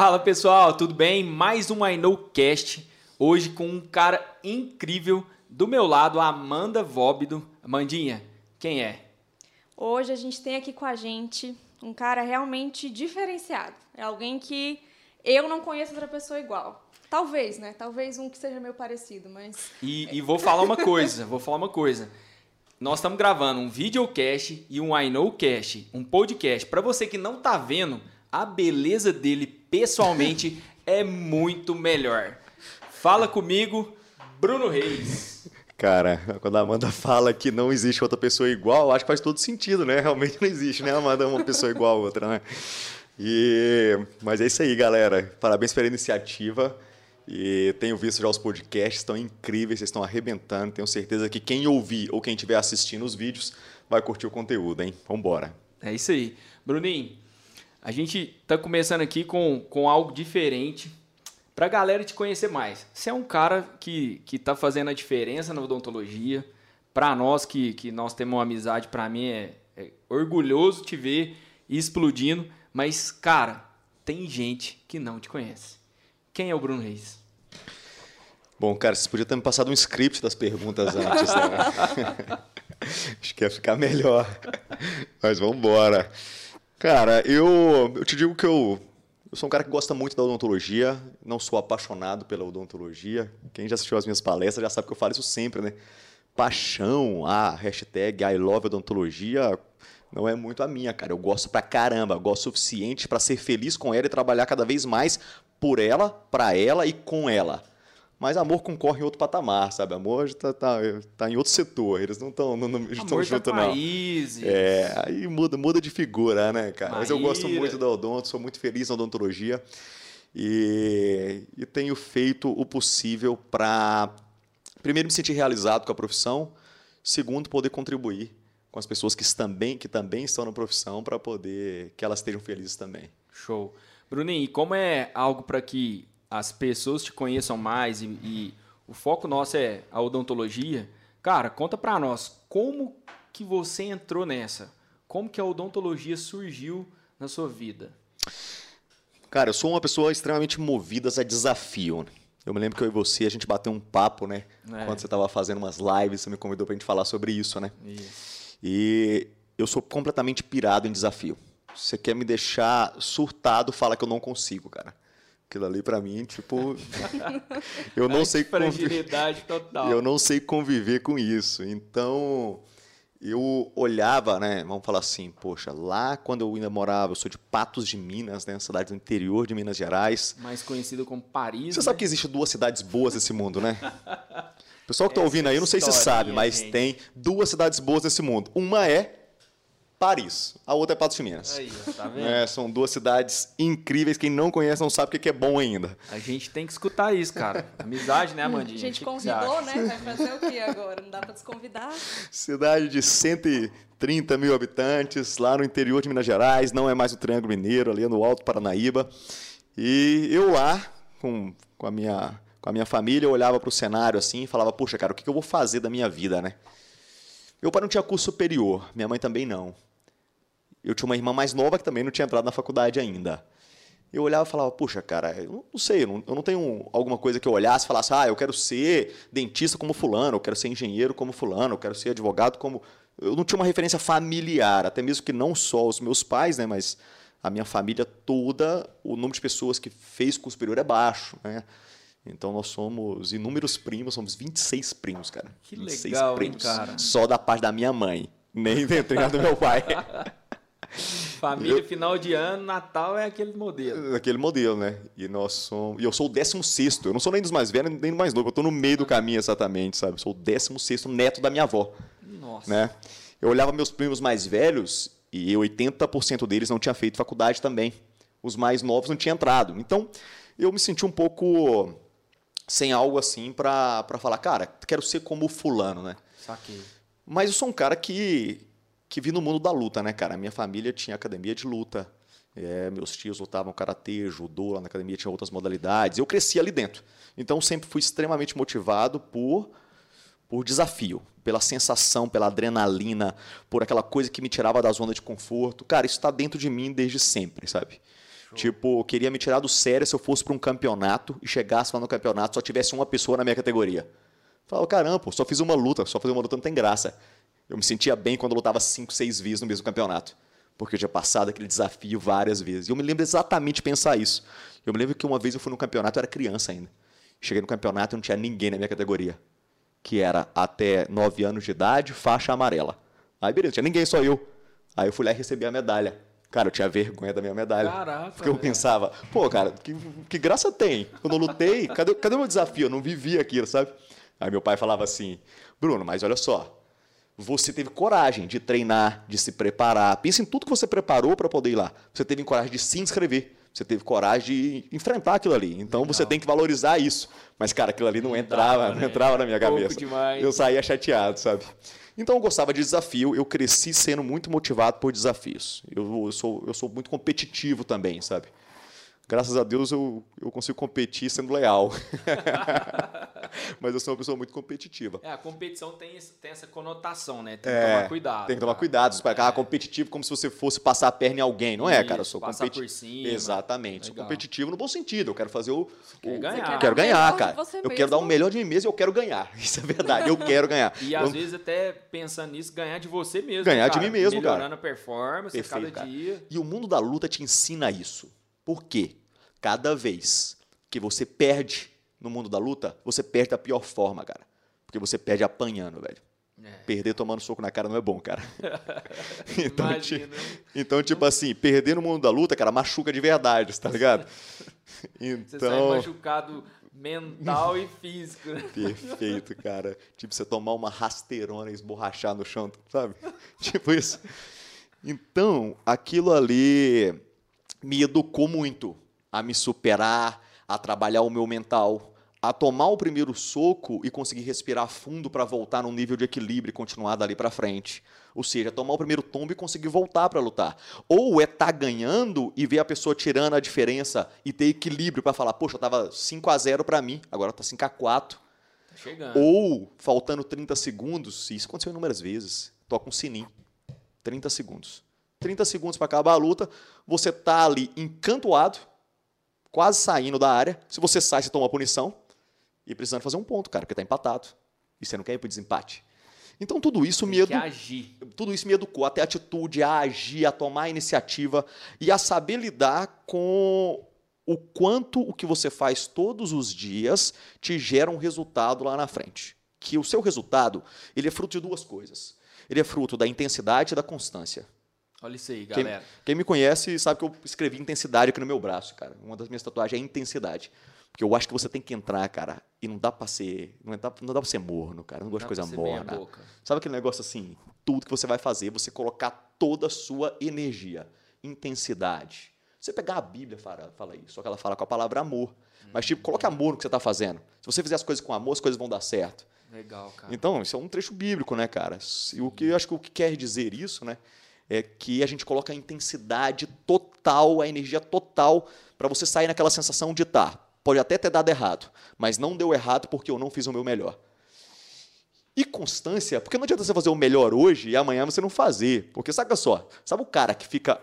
Fala pessoal, tudo bem? Mais um I Know Cast. Hoje com um cara incrível. Do meu lado, a Amanda Vóbido. Amandinha, quem é? Hoje a gente tem aqui com a gente um cara realmente diferenciado. É alguém que eu não conheço outra pessoa igual. Talvez, né? Talvez um que seja meio parecido, mas. E, e vou falar uma coisa, vou falar uma coisa. Nós estamos gravando um videocast e um I Know Cast, um podcast. Para você que não tá vendo, a beleza dele pessoalmente é muito melhor. Fala comigo, Bruno Reis. Cara, quando a Amanda fala que não existe outra pessoa igual, acho que faz todo sentido, né? Realmente não existe, né, Amanda? Uma pessoa igual a outra, né? E... Mas é isso aí, galera. Parabéns pela iniciativa. E tenho visto já os podcasts, estão incríveis, vocês estão arrebentando. Tenho certeza que quem ouvir ou quem estiver assistindo os vídeos vai curtir o conteúdo, hein? Vambora. É isso aí. Bruninho, a gente está começando aqui com, com algo diferente para a galera te conhecer mais. Você é um cara que está fazendo a diferença na odontologia. Para nós que, que nós temos uma amizade, para mim é, é orgulhoso te ver explodindo. Mas, cara, tem gente que não te conhece. Quem é o Bruno Reis? Bom, cara, vocês podiam ter me passado um script das perguntas antes, né? Acho que ia ficar melhor. Mas vamos embora. Cara, eu, eu te digo que eu, eu sou um cara que gosta muito da odontologia, não sou apaixonado pela odontologia. Quem já assistiu às minhas palestras já sabe que eu falo isso sempre, né? Paixão, a hashtag I love odontologia, não é muito a minha, cara. Eu gosto pra caramba, gosto o suficiente para ser feliz com ela e trabalhar cada vez mais por ela, para ela e com ela. Mas amor concorre em outro patamar, sabe? Amor está tá, tá em outro setor. Eles não estão não, não, estão juntos, não. Países. É, aí muda, muda de figura, né, cara? Maíra. Mas eu gosto muito da odonto, sou muito feliz na odontologia. E, e tenho feito o possível para, primeiro, me sentir realizado com a profissão. Segundo, poder contribuir com as pessoas que também, que também estão na profissão para poder que elas estejam felizes também. Show. Bruninho, e como é algo para que as pessoas te conheçam mais e, e, o foco nosso é a odontologia, cara, conta para nós como que você entrou nessa? Como que a odontologia surgiu na sua vida? Cara, eu sou uma pessoa extremamente movida a desafio. Né? Eu me lembro que eu e você, a gente bateu um papo, né? É. Quando você estava fazendo umas lives, você me convidou para a gente falar sobre isso, né? Isso. E eu sou completamente pirado em desafio. Você quer me deixar surtado, fala que eu não consigo, cara. Aquilo ali para mim, tipo, eu não sei fragilidade total. Eu não sei conviver com isso. Então, eu olhava, né, vamos falar assim, poxa, lá quando eu ainda morava, eu sou de Patos de Minas, né, cidade do interior de Minas Gerais. Mais conhecido como Paris. Você né? sabe que existe duas cidades boas nesse mundo, né? O pessoal que está ouvindo aí, eu não sei se sabe, mas gente. tem duas cidades boas nesse mundo. Uma é Paris. A outra é Patos de Minas. Aí, tá vendo? É, são duas cidades incríveis. Quem não conhece não sabe o que é bom ainda. A gente tem que escutar isso, cara. Amizade, né, Amandinha? A gente convidou, né? Vai fazer o que agora? Não dá para desconvidar? Cidade de 130 mil habitantes, lá no interior de Minas Gerais. Não é mais o Triângulo Mineiro, ali no Alto Paranaíba. E eu lá, com, com, a, minha, com a minha família, eu olhava para o cenário assim e falava, puxa, cara, o que eu vou fazer da minha vida, né? Meu pai não tinha curso superior, minha mãe também não. Eu tinha uma irmã mais nova que também não tinha entrado na faculdade ainda. Eu olhava e falava, puxa, cara, eu não sei, eu não, eu não tenho alguma coisa que eu olhasse e falasse, ah, eu quero ser dentista como fulano, eu quero ser engenheiro como fulano, eu quero ser advogado como... Eu não tinha uma referência familiar, até mesmo que não só os meus pais, né, mas a minha família toda, o número de pessoas que fez curso superior é baixo, né? Então nós somos inúmeros primos, somos 26 primos, cara. Que legal, primos, hein, cara? Só da parte da minha mãe, nem dentro do meu pai. Família, eu, final de ano, Natal é aquele modelo. Aquele modelo, né? E nós somos. E eu sou o 16. Eu não sou nem dos mais velhos, nem do mais novo. Eu estou no meio do caminho exatamente, sabe? Eu sou o 16 neto da minha avó. Nossa. Né? Eu olhava meus primos mais velhos e 80% deles não tinha feito faculdade também. Os mais novos não tinham entrado. Então, eu me senti um pouco sem algo assim para falar, cara, quero ser como fulano, né? Saquei. Mas eu sou um cara que que vi no mundo da luta, né, cara? Minha família tinha academia de luta. É, meus tios lutavam karatê, judô, lá na academia tinha outras modalidades. Eu cresci ali dentro. Então sempre fui extremamente motivado por por desafio, pela sensação, pela adrenalina, por aquela coisa que me tirava da zona de conforto. Cara, isso está dentro de mim desde sempre, sabe? Tipo, queria me tirar do sério se eu fosse para um campeonato e chegasse lá no campeonato só tivesse uma pessoa na minha categoria. Falava, caramba, só fiz uma luta, só fazer uma luta não tem graça. Eu me sentia bem quando eu lutava cinco, seis vezes no mesmo campeonato. Porque eu tinha passado aquele desafio várias vezes. E eu me lembro exatamente de pensar isso. Eu me lembro que uma vez eu fui no campeonato, eu era criança ainda. Cheguei no campeonato e não tinha ninguém na minha categoria. Que era até 9 anos de idade, faixa amarela. Aí beleza, não tinha ninguém, só eu. Aí eu fui lá e recebi a medalha. Cara, eu tinha vergonha da minha medalha. Caraca, Porque eu velho. pensava, pô, cara, que, que graça tem? Quando eu lutei, cadê, cadê o meu desafio? Eu não vivi aquilo, sabe? Aí meu pai falava assim, Bruno, mas olha só, você teve coragem de treinar, de se preparar. Pensa em tudo que você preparou para poder ir lá. Você teve coragem de se inscrever. Você teve coragem de enfrentar aquilo ali. Então você tem que valorizar isso. Mas, cara, aquilo ali não entrava, não né? entrava na minha Pouco cabeça. demais. Eu saía chateado, sabe? Então eu gostava de desafio, eu cresci sendo muito motivado por desafios. Eu, eu sou, eu sou muito competitivo também, sabe? Graças a Deus eu, eu consigo competir sendo leal. Mas eu sou uma pessoa muito competitiva. É, a competição tem, esse- tem essa conotação, né? Tem que É, tomar cuidado. Tem que tomar cara. cuidado. Você vai ficar competitivo como se você fosse passar a perna em alguém. Não é, Isso, cara? Eu sou passar competi- por cima. Exatamente. Sou Legal. competitivo no bom sentido. Eu quero fazer o. quer o- ganhar. Eu quero ganhar, cara. Eu mesmo. quero dar o melhor de mim mesmo e eu quero ganhar. Isso é verdade. Eu quero ganhar. E Eu- às vezes até pensando nisso, ganhar de você mesmo. Ganhar né, de cara? mim mesmo, cara. Melhorando a performance Perfeito, cada cara. dia. E o mundo da luta te ensina isso. Por quê? Cada vez que você perde no mundo da luta, você perde da pior forma, cara. Porque você perde apanhando, velho. É. Perder tomando soco na cara não é bom, cara. então, Imagina, então, tipo assim, perder no mundo da luta, cara, machuca de verdade, tá ligado? Você sai Então, machucado mental e físico. né? perfeito, cara. Tipo, você tomar uma rasteirona e esborrachar no chão, sabe? tipo isso. Então, aquilo ali me educou muito a me superar, a trabalhar o meu mental, a tomar o primeiro soco e conseguir respirar fundo para voltar num nível de equilíbrio e continuar dali para frente. Ou seja, tomar o primeiro tombo e conseguir voltar para lutar. Ou é estar ganhando e ver a pessoa tirando a diferença e ter equilíbrio para falar, poxa, tava 5 a 0 para mim, agora tá 5 a 4. Tá chegando. Ou, faltando 30 segundos, isso aconteceu inúmeras vezes, toca um sininho. 30 segundos. 30 segundos para acabar a luta, você tá ali encantoado, quase saindo da área. Se você sai, você toma uma punição. E precisando fazer um ponto, cara, porque tá empatado. E você não quer ir pro desempate. Então tudo isso me Tem que edu... agir. tudo isso me educou a ter atitude, a agir, a tomar a iniciativa e a saber lidar com o quanto o que você faz todos os dias te gera um resultado lá na frente. Que o seu resultado, ele é fruto de duas coisas. Ele é fruto da intensidade e da constância. Olha isso aí, Quem, galera. quem me conhece sabe que eu escrevi intensidade aqui no meu braço, cara. Uma das minhas tatuagens é intensidade. Porque eu acho que você tem que entrar, cara, e não dá pra ser. Não dá, não dá pra ser morno, cara. Eu não gosto de coisa morna. Sabe aquele negócio assim? Tudo que você vai fazer, você colocar toda a sua energia, intensidade. Você pegar a Bíblia, fala, fala isso, só que ela fala com a palavra amor. Mas, tipo, coloque amor no que você está fazendo. Se você fizer as coisas com amor, as coisas vão dar certo. Legal, cara. Então, isso é um trecho bíblico, né, cara? E o que eu acho que o que quer dizer isso, né, é que a gente coloca a intensidade total, a energia total, para você sair naquela sensação de tá, pode até ter dado errado, mas não deu errado porque eu não fiz o meu melhor. E constância, porque não adianta você fazer o melhor hoje e amanhã você não fazer. Porque saca só, sabe o cara que fica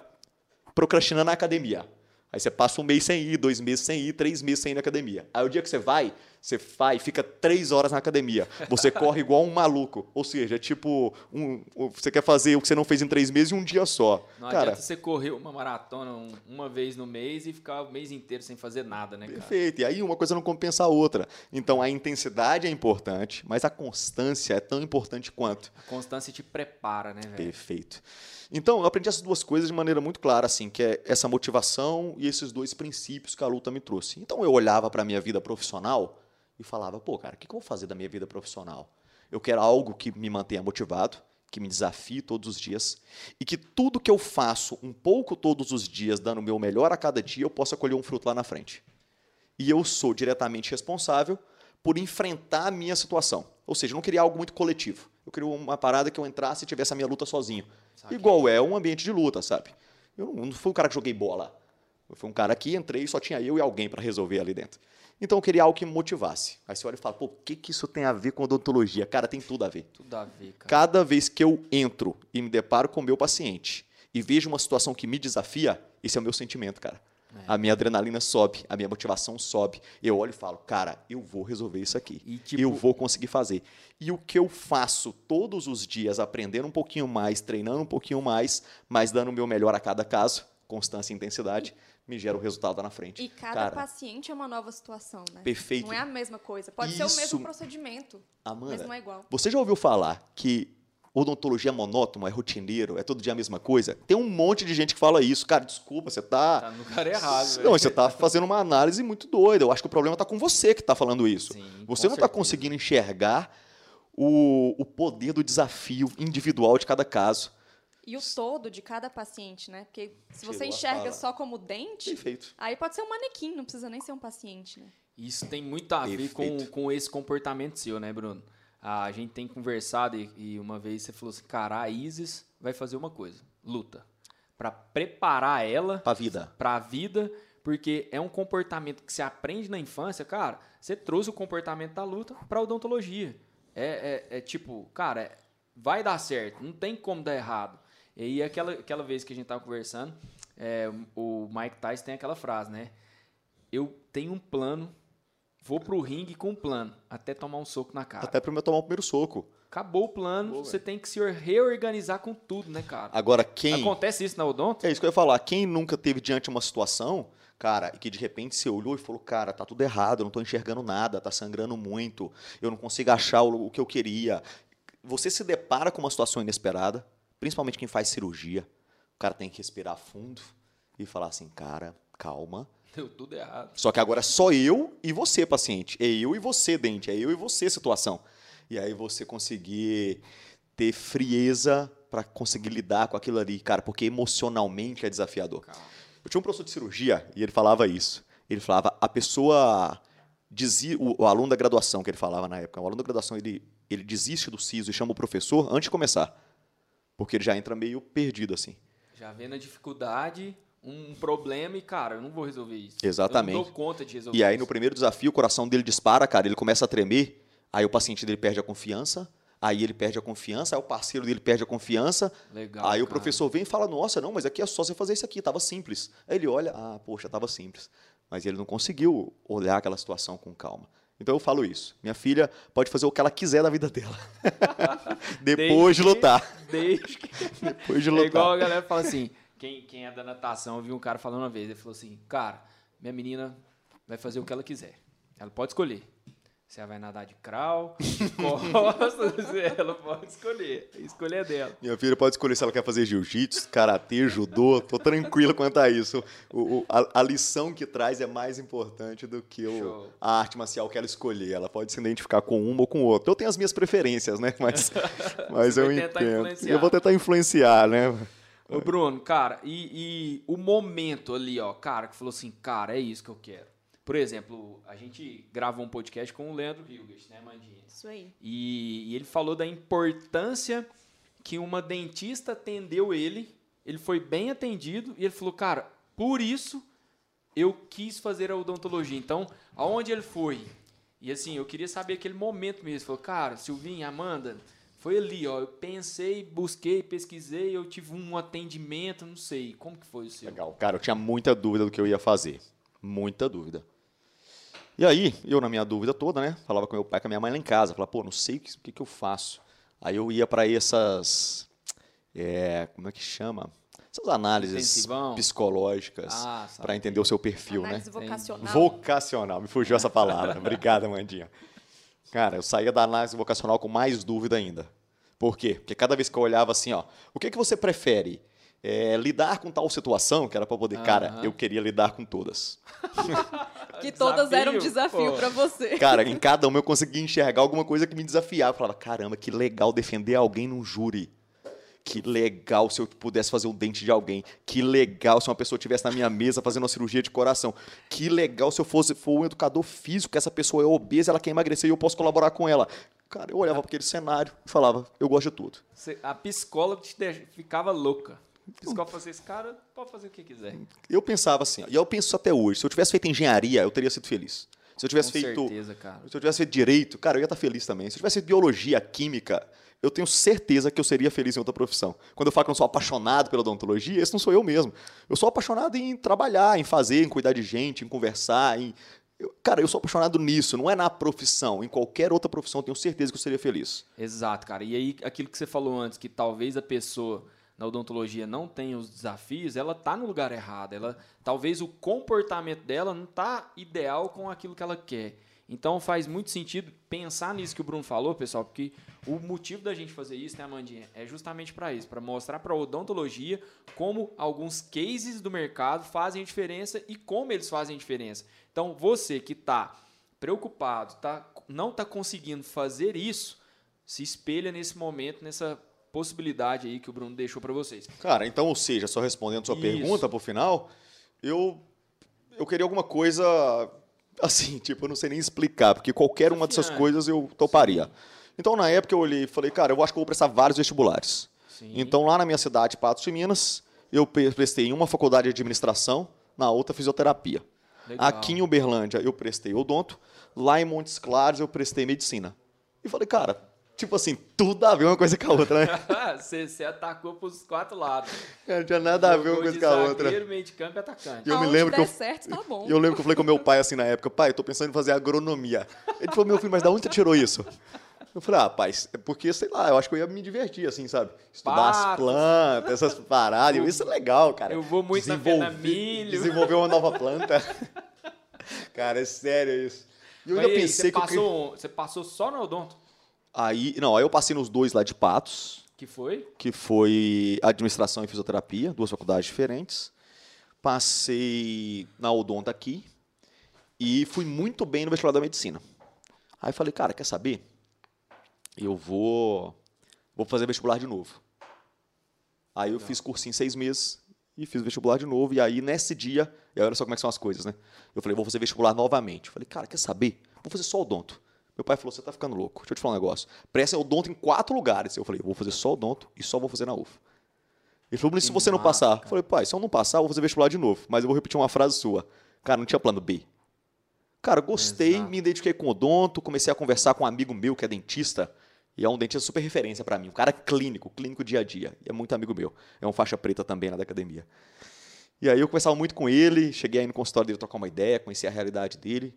procrastinando na academia? Aí você passa um mês sem ir, dois meses sem ir, três meses sem ir na academia. Aí o dia que você vai, você vai, fica três horas na academia. Você corre igual um maluco. Ou seja, é tipo, um, você quer fazer o que você não fez em três meses em um dia só. Não cara, adianta você correr uma maratona um- uma vez no mês e ficar o mês inteiro sem fazer nada, né, cara? Perfeito. E aí uma coisa não compensa a outra. Então a intensidade é importante, mas a constância é tão importante quanto. A constância te prepara, né, velho? Perfeito. Então, eu aprendi essas duas coisas de maneira muito clara, assim, que é essa motivação e esses dois princípios que a luta me trouxe. Então, eu olhava para a minha vida profissional e falava, pô, cara, o que que eu vou fazer da minha vida profissional? Eu quero algo que me mantenha motivado, que me desafie todos os dias e que tudo que eu faço um pouco todos os dias, dando o meu melhor a cada dia, eu possa colher um fruto lá na frente. E eu sou diretamente responsável por enfrentar a minha situação. Ou seja, eu não queria algo muito coletivo. Eu queria uma parada que eu entrasse e tivesse a minha luta sozinho. Igual é um ambiente de luta, sabe? Eu não, não fui um cara que joguei bola. Eu fui um cara que entrei e só tinha eu e alguém para resolver ali dentro. Então eu queria algo que me motivasse. Aí você olha e fala, pô, o que, que isso tem a ver com odontologia? Cara, tem tudo a ver. Tudo a ver, cara. Cada vez que eu entro e me deparo com o meu paciente e vejo uma situação que me desafia, esse é o meu sentimento, cara. A minha adrenalina sobe, a minha motivação sobe. Eu olho e falo, cara, eu vou resolver isso aqui. E, tipo- Eu vou conseguir fazer. E o que eu faço todos os dias, aprendendo um pouquinho mais, treinando um pouquinho mais, mas dando o meu melhor a cada caso, constância e intensidade, me gera o resultado lá na frente. E cada cara, paciente é uma nova situação, né? Perfeito. Não é a mesma coisa. Pode ser o Isso. mesmo procedimento, Amanda, mas não é igual. Você já ouviu falar que odontologia é monótono, é rotineiro, é todo dia a mesma coisa? Tem um monte de gente que fala isso. Cara, desculpa, você Tá tá. no cara errado, Não, velho. você tá fazendo uma análise muito doida. Eu acho que o problema tá com você que tá falando isso. Sim, você não tá certeza. conseguindo enxergar o, o poder do desafio individual de cada caso. E o todo de cada paciente, né? Porque se você Tirou enxerga só como dente, Perfeito. aí pode ser um manequim, não precisa nem ser um paciente, né? Isso tem muito a ver com, Perfeito. com esse comportamento seu, né, Bruno? A gente tem conversado e, e uma vez você falou assim, cara, a Isis vai fazer uma coisa, luta. Pra preparar ela Pra vida. pra vida, porque é um comportamento que se aprende na infância, cara, você trouxe o comportamento da luta pra odontologia. É, é, é tipo, cara, é- vai dar certo, não tem como dar errado. E aquela, aquela vez que a gente tava conversando, é, o Mike Tyson tem aquela frase, né? Eu tenho um plano, vou pro ringue com um plano, até tomar um soco na cara. Até pra eu tomar o primeiro soco. Acabou o plano, você tem que se reorganizar com tudo, né, cara? Agora, quem. Acontece isso na odonto? É isso que eu ia falar. Quem nunca teve diante de uma situação, cara, e que de repente você olhou e falou, cara, tá tudo errado, eu não tô enxergando nada, tá sangrando muito, eu não consigo achar o, o que eu queria. Você se depara com uma situação inesperada, principalmente quem faz cirurgia. O cara tem que respirar fundo e falar assim, cara, calma. Deu tudo errado. Só que agora é só eu e você, paciente. É eu e você, dente. É eu e você, situação. E aí você conseguir ter frieza para conseguir lidar com aquilo ali, cara, porque emocionalmente é desafiador. Calma. Eu tinha um professor de cirurgia e ele falava isso. Ele falava, a pessoa dizia, o, o aluno da graduação que ele falava na época, o aluno da graduação ele, ele desiste do siso e chama o professor antes de começar, porque ele já entra meio perdido assim. Já vê na dificuldade um problema e, cara, eu não vou resolver isso. Exatamente. Eu não dou conta de resolver E aí, isso. no primeiro desafio, o coração dele dispara, cara, ele começa a tremer, aí o paciente dele perde a confiança, aí ele perde a confiança, aí o parceiro dele perde a confiança. Legal, aí o cara. professor vem e fala: Nossa, não, mas aqui é só você fazer isso aqui, tava simples. Aí ele olha: Ah, poxa, tava simples. Mas ele não conseguiu olhar aquela situação com calma. Então eu falo isso. Minha filha pode fazer o que ela quiser da vida dela. Depois de Desde- lutar. Desde que... Depois de É igual a lutar. galera fala assim, quem, quem é da natação, eu vi um cara falando uma vez, ele falou assim, cara, minha menina vai fazer o que ela quiser. Ela pode escolher. Se ela vai nadar de crawl, de costas, ela pode escolher. A escolha é dela. Minha filha pode escolher se ela quer fazer jiu-jitsu, karatê, judô. Tô tranquilo quanto a isso. O- o- a, a lição que traz é mais importante do que o- a arte marcial que ela escolher. Ela pode se identificar com uma ou com outra. Eu tenho as minhas preferências, né? Mas, mas eu entendo. Eu vou tentar influenciar, né? Ô, Bruno, cara, e, e o momento ali, ó, cara, que falou assim, cara, é isso que eu quero. Por exemplo, a gente gravou um podcast com o Leandro Hilgert, né, Mandinha? Isso aí. E, e ele falou da importância que uma dentista atendeu ele, ele foi bem atendido, e ele falou, cara, por isso eu quis fazer a odontologia. Então, aonde ele foi? E assim, eu queria saber aquele momento mesmo. Ele falou, cara, Silvinho, Amanda, foi ali, ó. Eu pensei, busquei, pesquisei, eu tive um atendimento, não sei. Como que foi o seu? Legal. Cara, eu tinha muita dúvida do que eu ia fazer. Muita dúvida. E aí, eu na minha dúvida toda, né? Falava com meu pai, com a minha mãe lá em casa. Falava, pô, não sei o que, o que, que eu faço. Aí eu ia para essas. é, como é que chama? Essas análises Intensivão? psicológicas Ah, para entender o seu perfil, Análise né? vocacional. Vocacional, me fugiu essa palavra. Obrigado, Mandinha. Cara, eu saía da análise vocacional com mais dúvida ainda. Por quê? Porque cada vez que eu olhava assim, ó, o que, que você prefere? É, lidar com tal situação, que era para poder. Cara, Aham. eu queria lidar com todas. Que todas eram um Desafio? desafio pra você. Cara, em cada uma eu conseguia enxergar alguma coisa que me desafiava. Eu falava, caramba, que legal defender alguém num júri. Que legal se eu pudesse fazer o dente de alguém. Que legal se uma pessoa estivesse na minha mesa fazendo uma cirurgia de coração. Que legal se eu fosse for um educador físico, que essa pessoa é obesa, ela quer emagrecer e eu posso colaborar com ela. Cara, eu olhava para aquele cenário e falava, eu gosto de tudo. A psicóloga te ficava louca. Psicóloga falou assim, esse cara pode fazer o que quiser. Eu pensava assim, e eu penso até hoje. Se eu tivesse feito engenharia, eu teria sido feliz. Se eu tivesse Com feito. certeza, cara. Se eu tivesse feito direito, cara, eu ia estar feliz também. Se eu tivesse feito biologia, química, eu tenho certeza que eu seria feliz em outra profissão. Quando eu falo que eu não sou apaixonado pela odontologia, esse não sou eu mesmo. Eu sou apaixonado em trabalhar, em fazer, em cuidar de gente, em conversar, em. eu- cara, eu sou apaixonado nisso, não é na profissão. Em qualquer outra profissão, eu tenho certeza que eu seria feliz. Exato, cara. E aí, aquilo que você falou antes, que talvez a pessoa na odontologia não tenha os desafios, ela tá no lugar errado. Ela, talvez o comportamento dela não tá ideal com aquilo que ela quer. Então faz muito sentido pensar nisso que o Bruno falou, pessoal, porque o motivo da gente fazer isso, né, Amandinha, é justamente para isso, para mostrar para a odontologia como alguns cases do mercado fazem diferença e como eles fazem diferença. Então, você que está preocupado, tá, não está conseguindo fazer isso, se espelha nesse momento, nessa possibilidade aí que o Bruno deixou para vocês. Cara, então, ou seja, só respondendo sua Isso. pergunta pro final, eu, eu queria alguma coisa assim, tipo, eu não sei nem explicar, porque qualquer uma dessas coisas eu toparia. Então, na época, eu olhei e falei, cara, eu acho que eu vou prestar vários vestibulares. Sim. Então, lá na minha cidade, Patos de Minas, eu pre- prestei em uma faculdade de administração, na outra fisioterapia. Legal. Aqui em Uberlândia, eu prestei odonto. Lá em Montes Claros, eu prestei medicina. E falei, cara, tipo assim, tudo a ver uma coisa com a outra, né? você, você atacou pros quatro lados. Não tinha nada a ver uma coisa com a outra. zagueiro, meio de campo e atacante. E eu me lembro que der eu- certo, tá bom. E eu lembro que eu falei com meu pai assim na época, pai, eu tô pensando em fazer agronomia. Ele falou, meu filho, mas da onde você tirou isso? Eu falei, ah, pai, é porque, sei lá, eu acho que eu ia me divertir, assim, sabe? Estudar as Patos. plantas, essas paradas. Isso é legal, cara. Eu vou muito na Desenvolver- na milho. Desenvolver uma nova planta. cara, é sério isso. E eu Mas ainda aí, pensei você que eu passou, você passou só no odonto? Aí, não, aí eu passei nos dois lá de Patos, Que foi? que foi administração e fisioterapia, duas faculdades diferentes. Passei na Odonta aqui e fui muito bem no vestibular da medicina. Aí falei, cara, quer saber? Eu vou vou fazer vestibular de novo. Aí eu fiz cursinho seis meses e fiz vestibular de novo. E aí, nesse dia, e olha só como é que são as coisas, né? Eu falei, vou fazer vestibular novamente. Eu falei, cara, quer saber? Vou fazer só odonto. Meu pai falou, você tá ficando louco. Deixa eu te falar um negócio. Presta odonto em quatro lugares. Eu falei, vou fazer só odonto e só vou fazer na UFA. Ele falou, mas se você não passar? Eu falei, pai, se eu não passar, eu vou fazer vestibular de novo. Mas eu vou repetir uma frase sua. Cara, não tinha plano B. Cara, gostei, Exato. me identifiquei com odonto, comecei a conversar com um amigo meu que é dentista. E é um dentista super referência pra mim. Um cara clínico, clínico dia a dia. E é muito amigo meu. É um faixa preta também lá da academia. E aí eu conversava muito com ele, cheguei aí no consultório dele trocar uma ideia, conhecer a realidade dele.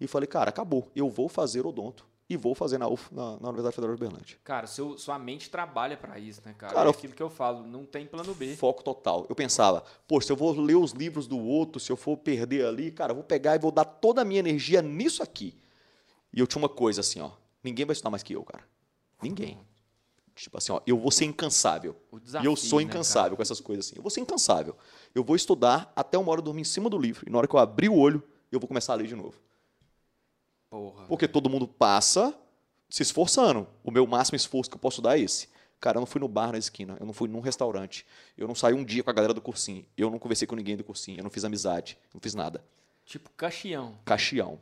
E falei, cara, acabou. Eu vou fazer odonto. E vou fazer na, UF, na, na Universidade Federal de Uberlândia. Cara, seu, sua mente trabalha pra isso, né, cara? Cara, é aquilo que eu falo, não tem plano B. Foco total. Eu pensava, pô, se eu vou ler os livros do outro, se eu for perder ali, cara, eu vou pegar e vou dar toda a minha energia nisso aqui. E eu tinha uma coisa assim, ó. Ninguém vai estudar mais que eu, cara. Ninguém. Tipo assim, ó, eu vou ser incansável. O e desafio, eu sou né, incansável cara? com essas coisas assim. Eu vou ser incansável. Eu vou estudar até uma hora eu dormir em cima do livro. E na hora que eu abrir o olho, eu vou começar a ler de novo. Porra. Porque todo mundo passa se esforçando. O meu máximo esforço que eu posso dar é esse. Cara, eu não fui no bar na esquina, eu não fui num restaurante, eu não saí um dia com a galera do cursinho, eu não conversei com ninguém do cursinho, eu não fiz amizade, não fiz nada. Tipo caxião. Caxião.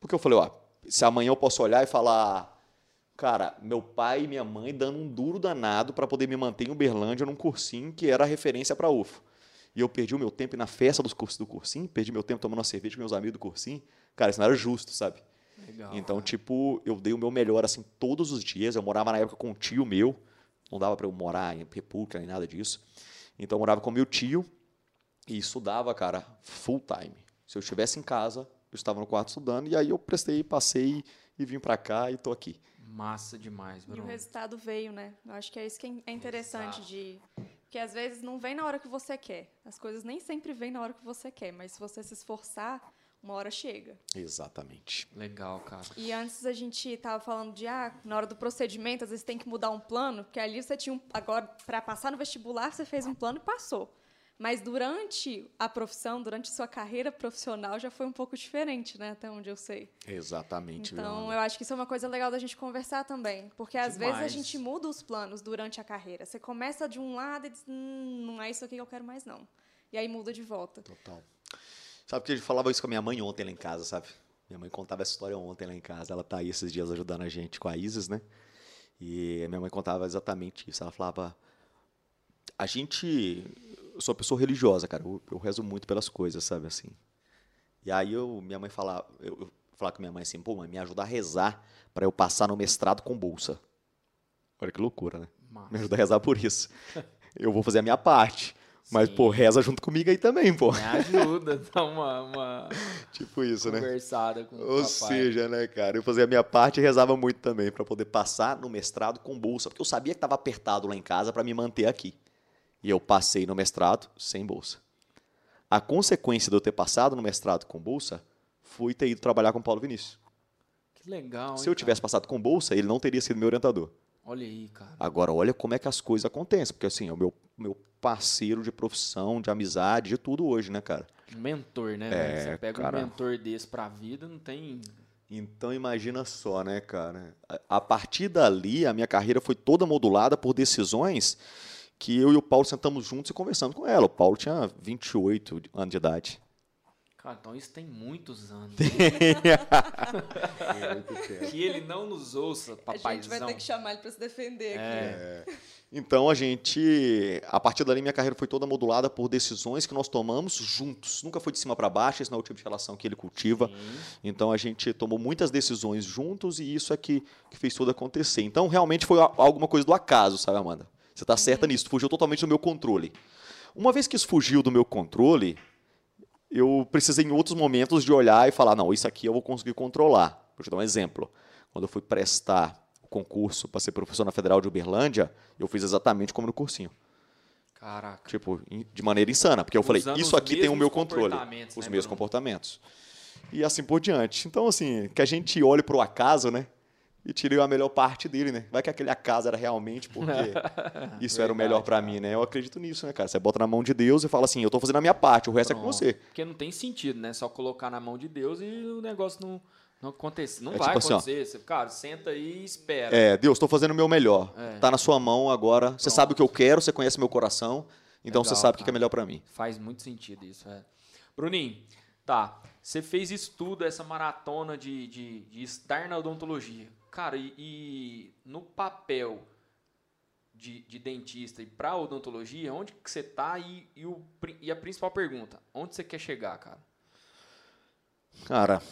Porque eu falei, ó, se amanhã eu posso olhar e falar, cara, meu pai e minha mãe dando um duro danado para poder me manter em Uberlândia num cursinho que era referência para UFO. E eu perdi o meu tempo na festa dos cursos do cursinho, perdi meu tempo tomando uma cerveja com meus amigos do cursinho. Cara, isso não era justo, sabe? Legal. Então, tipo, eu dei o meu melhor, assim, todos os dias. Eu morava na época com um tio meu. Não dava para eu morar em república nem nada disso. Então, eu morava com meu tio e estudava, cara, full time. Se eu estivesse em casa, eu estava no quarto estudando. E aí eu prestei, passei e vim para cá e tô aqui. Massa demais, E o Bruno. resultado veio, né? Eu acho que é isso que é interessante Exato. de. Porque às vezes não vem na hora que você quer. As coisas nem sempre vêm na hora que você quer, mas se você se esforçar, uma hora chega. Exatamente. Legal, cara. E antes a gente tava falando de, ah, na hora do procedimento, às vezes tem que mudar um plano, porque ali você tinha um. Agora, para passar no vestibular, você fez um plano e passou. Mas durante a profissão, durante sua carreira profissional, já foi um pouco diferente, né? Até onde eu sei. Exatamente. Então, Leandro. eu acho que isso é uma coisa legal da gente conversar também. Porque às vezes a gente muda os planos durante a carreira. Você começa de um lado e diz, hum, não é isso aqui que eu quero mais, não. E aí muda de volta. Total. Sabe que a gente falava isso com a minha mãe ontem lá em casa, sabe? Minha mãe contava essa história ontem lá em casa. Ela tá aí esses dias ajudando a gente com a Isis, né? E a minha mãe contava exatamente isso. Ela falava: A gente. Eu sou uma pessoa religiosa, cara. Eu, eu rezo muito pelas coisas, sabe? Assim. E aí eu, minha mãe falava, eu, eu falava com minha mãe assim, pô, mãe, me ajuda a rezar para eu passar no mestrado com bolsa. Olha que loucura, né? Me ajuda a rezar por isso. Eu vou fazer a minha parte. Mas, Sim. pô, reza junto comigo aí também, pô. Me ajuda, dá uma, uma Tipo isso, né? conversada com o Ou seja, né, cara, eu fazia a minha parte e rezava muito também para poder passar no mestrado com bolsa, porque eu sabia que estava apertado lá em casa para me manter aqui. E eu passei no mestrado sem bolsa. A consequência de eu ter passado no mestrado com bolsa foi ter ido trabalhar com o Paulo Vinícius. Que legal, Se eu tivesse passado com bolsa, ele não teria sido meu orientador. cara? Olha aí, cara. Agora, olha como é que as coisas acontecem, porque assim, o meu, meu parceiro de profissão, de amizade, de tudo hoje, né, cara? Um mentor, né? É, velho? Você pega cara. um mentor desse pra vida, não tem... Então imagina só, né, cara? A- A partir dali, a minha carreira foi toda modulada por decisões que eu e o Paulo sentamos juntos e conversamos com ela. O Paulo tinha 28 anos de idade. Cara, então isso tem muitos anos. que ele não nos ouça, A gente papaizão. vai ter que chamar ele pra se defender É. aqui. Então a gente, a partir dali, minha carreira foi toda modulada por decisões que nós tomamos juntos. Nunca foi de cima para baixo, esse não é o tipo de relação que ele cultiva. Sim. Então a gente tomou muitas decisões juntos e isso é que, que fez tudo acontecer. Então realmente foi a- alguma coisa do acaso, sabe, Amanda? Você está certa nisso, fugiu totalmente do meu controle. Uma vez que isso fugiu do meu controle, eu precisei em outros momentos de olhar e falar, não, isso aqui eu vou conseguir controlar. Vou te dar um exemplo. Quando eu fui prestar o concurso para ser professor na Federal de Uberlândia, eu fiz exatamente como no cursinho. Caraca. Tipo, de maneira insana, porque eu falei, Usando isso os aqui tem o meu controle, comportamentos, os né, meus comportamentos. E assim por diante. Então, assim, que a gente olhe pro acaso, né? E tire a melhor parte dele, né? Vai que aquele acaso era realmente porque isso era o melhor pra mim, né? Eu acredito nisso, né, cara? Você bota na mão de Deus e fala assim, eu tô fazendo a minha parte, o resto é com Pronto. você. Porque não tem sentido, né? Só colocar na mão de Deus e o negócio não, não acontecer. Não É vai tipo assim, acontecer. Você, cara, senta aí e espera. É, Deus, tô fazendo o meu melhor. É. Tá na sua mão agora. Você sabe o que eu quero, você conhece meu coração, então você Legal, sabe o que é melhor pra mim. Faz muito sentido isso, é. Bruninho, tá. Você fez isso tudo, essa maratona de, de, de estar na odontologia. Cara, e, e no papel de, de dentista e pra odontologia, onde que você tá? E, e, o, e a principal pergunta, onde você quer chegar, cara? Cara,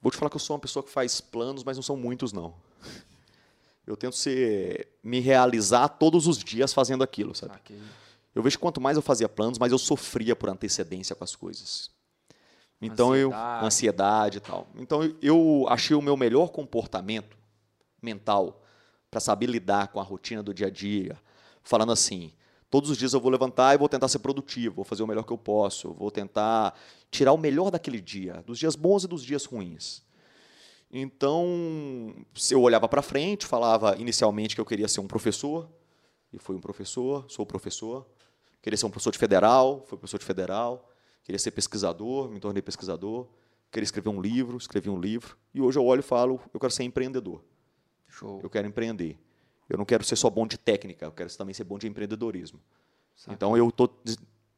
vou te falar que eu sou uma pessoa que faz planos, mas não são muitos, não. Eu tento ser, me realizar todos os dias fazendo aquilo, sabe? Saquei. Eu vejo que quanto mais eu fazia planos, mais eu sofria por antecedência com as coisas. Então eu Ansiedade. ansiedade e tal. Então eu- eu achei o meu melhor comportamento mental para saber lidar com a rotina do dia a dia, falando assim, todos os dias eu vou levantar e vou tentar ser produtivo, vou fazer o melhor que eu posso, vou tentar tirar o melhor daquele dia, dos dias bons e dos dias ruins. Então, se eu olhava para frente, falava inicialmente que eu queria ser um professor, e fui um professor, sou professor. Queria ser um professor de federal, fui professor de federal. Queria ser pesquisador, me tornei pesquisador. Queria escrever um livro, escrevi um livro. E hoje eu olho e falo, eu quero ser empreendedor. Show. Eu quero empreender. Eu não quero ser só bom de técnica, eu quero também ser bom de empreendedorismo. Saquei. Então eu tô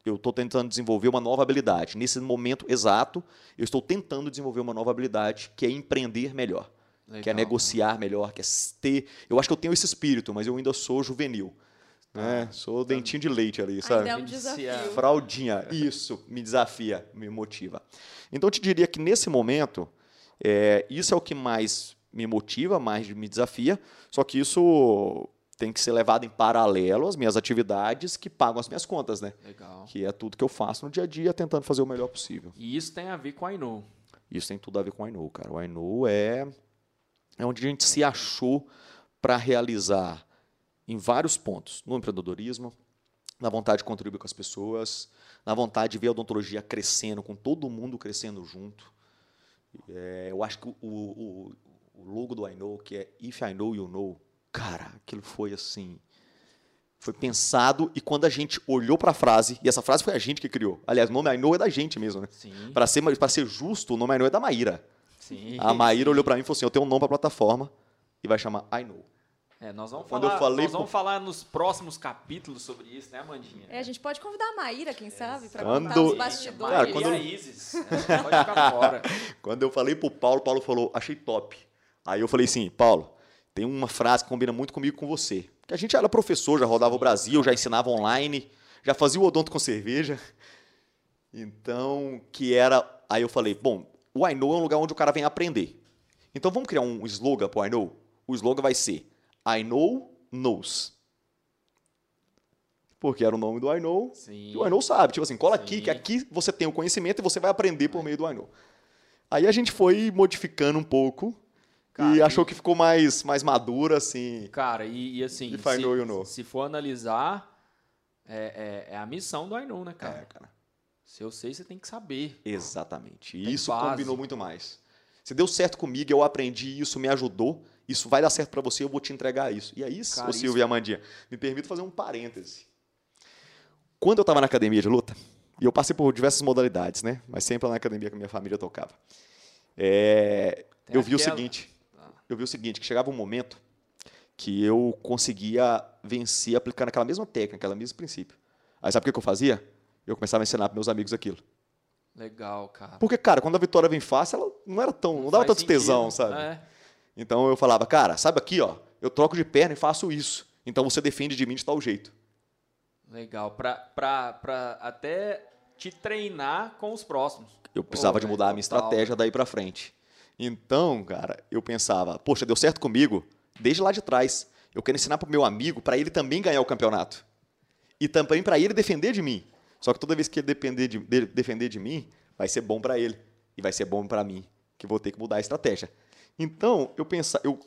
eu estou tentando desenvolver uma nova habilidade. Nesse momento exato, eu estou tentando desenvolver uma nova habilidade que é empreender melhor, que é Legal, negociar melhor, que é ter. Eu acho que eu tenho esse espírito, mas eu ainda sou juvenil. Né? Sou dentinho de leite ali, sabe? Ainda é um desafio. Fraldinha, isso, me desafia, me motiva. Então eu te diria que nesse momento, é, isso é o que mais me motiva, mais me desafia, só que isso tem que ser levado em paralelo às minhas atividades que pagam as minhas contas, né? Legal. Que é tudo que eu faço no dia a dia, tentando fazer o melhor possível. E isso tem a ver com a Inou. Isso tem tudo a ver com o I Know, cara. O Know é, é onde a gente se achou para realizar em vários pontos. No empreendedorismo, na vontade de contribuir com as pessoas, na vontade de ver a odontologia crescendo, com todo mundo crescendo junto. É, eu acho que o, o, o logo do I Know, que é If I Know, You Know, cara, aquilo foi assim... Foi pensado e quando a gente olhou para a frase, e essa frase foi a gente que criou. Aliás, o nome I Know é da gente mesmo, né? Para ser, pra ser justo, o nome I Know é da Maíra. Sim. A Maíra olhou pra mim e falou assim: Eu tenho um nome pra plataforma e vai chamar I Know. É, nós vamos Quando falar, eu falei nós vamos pro- falar nos próximos capítulos sobre isso, né, Amandinha? É, a gente pode convidar a Maíra, quem sabe, pra Quando- contar os bastidores. Cara, quando- Maria Isis. É, pode ficar fora. Quando eu falei pro Paulo, Paulo falou: Achei top. Aí eu falei assim: Paulo, tem uma frase que combina muito comigo e com você. Porque a gente era professor, já rodava o Brasil, já ensinava online, já fazia o odonto com cerveja. Então, que era. Aí eu falei, bom, o I know é um lugar onde o cara vem aprender. Então vamos criar um slogan para o I know? O slogan vai ser I know knows. Porque era o nome do I know. Sim. E o I know sabe. Tipo assim, cola Sim. aqui, que aqui você tem o conhecimento e você vai aprender por meio do I know. Aí a gente foi modificando um pouco Cara, e achou que ficou mais, mais maduro, assim. Cara, e, e assim, se, you know. se for analisar, é, é, é a missão do I know, né, cara? É, cara. Se eu sei, você tem que saber. Exatamente. E Tem isso base. combinou muito mais. Se deu certo comigo, eu aprendi, isso me ajudou, isso vai dar certo pra você, eu vou te entregar isso. E aí, Cara, ô isso- Silvio e Amandinha, me permito fazer um parêntese. Quando eu estava na academia de luta, e eu passei por diversas modalidades, né? Mas sempre lá na academia que a minha família tocava. é, eu vi o aquela- seguinte, Ah. eu vi o seguinte, que chegava um momento que eu conseguia vencer aplicando aquela mesma técnica, aquele mesmo princípio. Aí sabe o que eu fazia? Eu começava a ensinar para meus amigos aquilo. Legal, cara. Porque, cara, quando a vitória vem fácil, ela não era tão. Não dava Faz tanto tesão, sentido. sabe? É. Então eu falava, cara, sabe aqui, ó, eu troco de perna e faço isso. Então você defende de mim de tal jeito. Legal. Pra, pra, pra até te treinar com os próximos. Eu precisava de mudar a minha estratégia daí pra frente. Então, cara, eu pensava, poxa, deu certo comigo desde lá de trás. Eu quero ensinar pro meu amigo para ele também ganhar o campeonato. E também para ele defender de mim. Só que toda vez que ele depender de, dele defender de mim, vai ser bom para ele e vai ser bom para mim, que vou ter que mudar a estratégia. Então, eu pensa, eu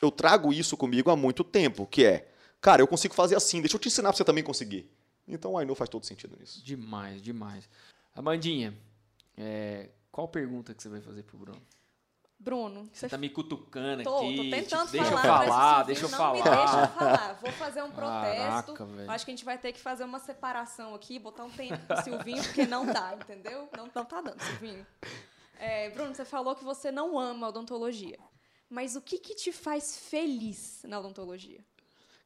eu trago isso comigo há muito tempo, que é, cara, eu consigo fazer assim, deixa eu te ensinar pra você também conseguir. Então, o I know faz todo sentido nisso. Demais, demais. Amandinha, é, qual pergunta que você vai fazer pro Bruno? Bruno, Você tá me cutucando Tô, aqui. tô tentando tipo, deixa falar. eu falar, deixa eu não falar. me deixa falar. Vou fazer um Caraca, protesto. velho. Acho que a gente vai ter que fazer uma separação aqui, botar um tempo pro Silvinho, porque não dá, entendeu? Não, não tá dando, Silvinho. É, Bruno, você falou que você não ama odontologia. Mas o que, que te faz feliz na odontologia?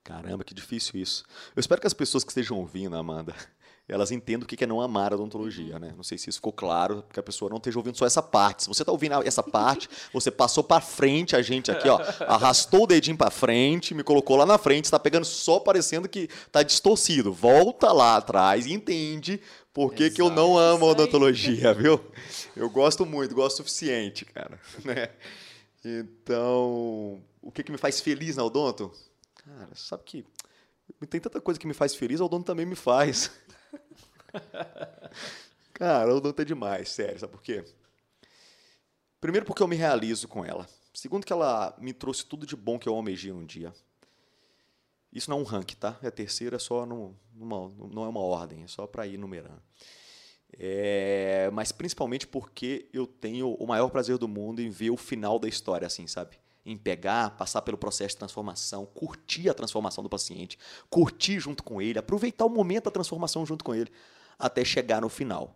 Caramba, que difícil isso. Eu espero que as pessoas que estejam ouvindo, Amanda, elas entendam o que é não amar a odontologia, né? Não sei se isso ficou claro, porque a pessoa não esteja ouvindo só essa parte. Se você está ouvindo essa parte, você passou para frente a gente aqui, ó, arrastou o dedinho para frente, me colocou lá na frente, está pegando só parecendo que tá distorcido. Volta lá atrás e entende por que, que eu não amo a odontologia, viu? Eu gosto muito, gosto o suficiente, cara, né? Então, o que, que me faz feliz na odonto? Cara, sabe que tem tanta coisa que me faz feliz, a odonto também me faz. Cara, a odonto é demais, sério, sabe por quê? Primeiro porque eu me realizo com ela. Segundo que ela me trouxe tudo de bom que eu almejei um dia. Isso não é um ranking, tá? É a terceira, só no, numa, não é uma ordem, é só para ir numerando. É, mas principalmente porque eu tenho o maior prazer do mundo em ver o final da história, assim, sabe? Em pegar, passar pelo processo de transformação, curtir a transformação do paciente, curtir junto com ele, aproveitar o momento da transformação junto com ele, até chegar no final.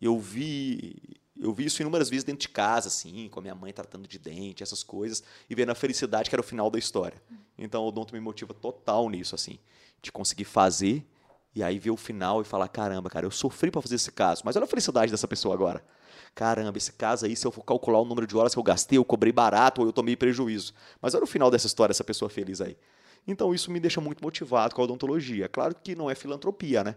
Eu vi, eu vi isso inúmeras vezes dentro de casa, assim, com a minha mãe tratando de dente, essas coisas, e vendo a felicidade que era o final da história. Então o odonto me motiva total nisso, assim, de conseguir fazer e aí ver o final e falar, caramba, cara, eu sofri para fazer esse caso, mas olha a felicidade dessa pessoa agora. Caramba, esse caso aí, se eu for calcular o número de horas que eu gastei, eu cobrei barato ou eu tomei prejuízo. Mas olha o final dessa história, essa pessoa feliz aí. Então isso me deixa muito motivado com a odontologia. Claro que não é filantropia, né?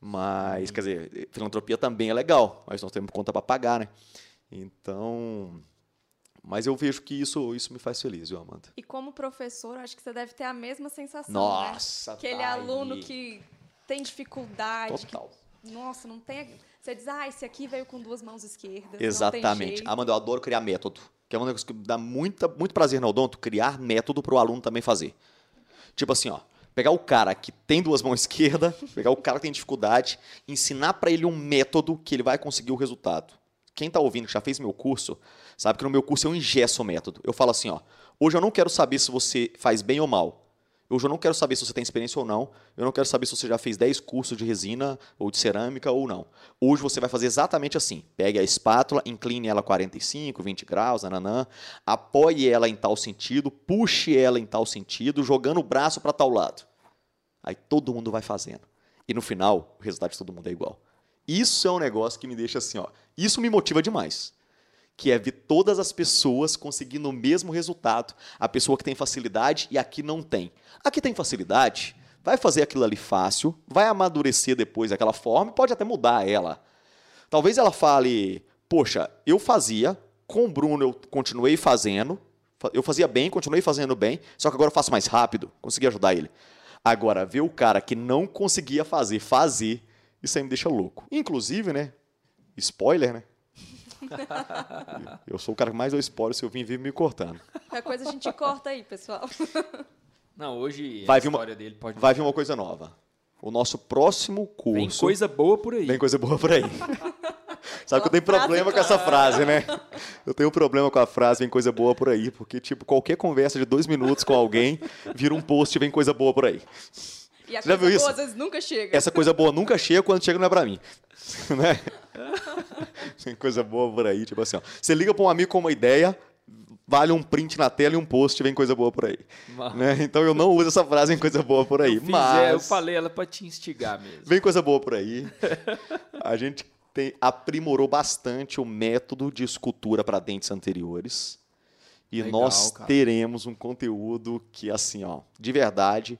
Mas, quer dizer, filantropia também é legal, mas nós temos conta para pagar, né? Então, mas eu vejo que isso, isso me faz feliz, viu, Amanda? E como professor, acho que você deve ter a mesma sensação, Nossa, né? Aquele tá aluno aí. que tem dificuldade, que Total. Nossa, não tem. Você diz, ah, esse aqui veio com duas mãos esquerdas. Exatamente. Amanda, eu adoro criar método. Que é um negócio que dá muita, muito prazer no odonto, criar método para o aluno também fazer. Tipo assim, ó. Pegar o cara que tem duas mãos esquerdas, pegar o cara que tem dificuldade, ensinar para ele um método que ele vai conseguir o resultado. Quem tá ouvindo, que já fez meu curso, sabe que no meu curso eu ingesso o método. Eu falo assim, ó. Hoje eu não quero saber se você faz bem ou mal. Eu não quero saber se você tem experiência ou não. Eu não quero saber se você já fez 10 cursos de resina ou de cerâmica ou não. Hoje você vai fazer exatamente assim. Pegue a espátula, incline ela 45, 20 graus, nananã, apoie ela em tal sentido, puxe ela em tal sentido, jogando o braço para tal lado. Aí todo mundo vai fazendo. E no final, o resultado de todo mundo é igual. Isso é um negócio que me deixa assim, ó. Isso me motiva demais que é ver todas as pessoas conseguindo o mesmo resultado. A pessoa que tem facilidade e a que não tem. A que tem facilidade vai fazer aquilo ali fácil, vai amadurecer depois daquela forma e pode até mudar ela. Talvez ela fale, poxa, eu fazia, com o Bruno eu continuei fazendo, fa- eu fazia bem, continuei fazendo bem, só que agora eu faço mais rápido, consegui ajudar ele. Agora, ver o cara que não conseguia fazer, fazer, isso aí me deixa louco. Inclusive, né? Spoiler, né? Eu sou o cara que mais deu spoiler se eu vim vir me cortando. Qualquer coisa a gente corta aí, pessoal. Não, hoje Vai a vir uma- história dele pode Vai vir uma coisa nova. O nosso próximo curso. Vem coisa boa por aí. Vem coisa boa por aí. Sabe que eu tenho problema com essa frase, né? Eu tenho problema com a frase vem coisa boa por aí, porque, tipo, qualquer conversa de dois minutos com alguém vira um post vem coisa boa por aí. E a Você já coisa viu boa isso? às vezes nunca chega. Essa coisa boa nunca chega, quando chega não é pra mim. Né? Tem coisa boa por aí, tipo assim, ó. Você liga pra um amigo com uma ideia, vale um print na tela e um post, vem coisa boa por aí. Mas- Né? Então eu não uso essa frase vem coisa boa por aí. Eu fiz, mas é, eu falei ela pra te instigar mesmo. vem coisa boa por aí. A gente tem, aprimorou bastante o método de escultura para dentes anteriores. E Legal, nós cara. teremos um conteúdo que, assim, ó, de verdade,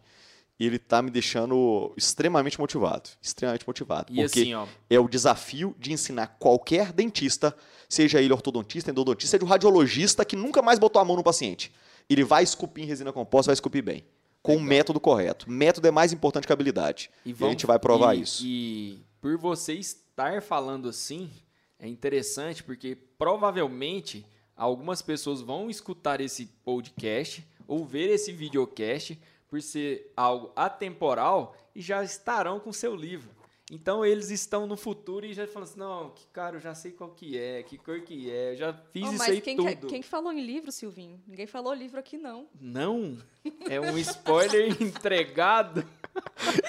ele tá me deixando extremamente motivado. Extremamente motivado. E porque assim, ó, é o desafio de ensinar qualquer dentista, seja ele ortodontista, endodontista, seja o radiologista que nunca mais botou a mão no paciente. Ele vai esculpir em resina composta, vai esculpir bem. Com o método correto. Método é mais importante que a habilidade. E, a vamos- gente vai provar e- isso. E por você estar falando assim, é interessante porque provavelmente algumas pessoas vão escutar esse podcast ou ver esse videocast por ser algo atemporal e já estarão com seu livro. Então eles estão no futuro e já falam assim, não, que cara, eu já sei qual que é, que cor que é, eu já fiz Oh, isso mas aí quem, tudo. que- quem que falou em livro, Silvinho? Ninguém falou livro aqui, não. Não, é um spoiler entregado.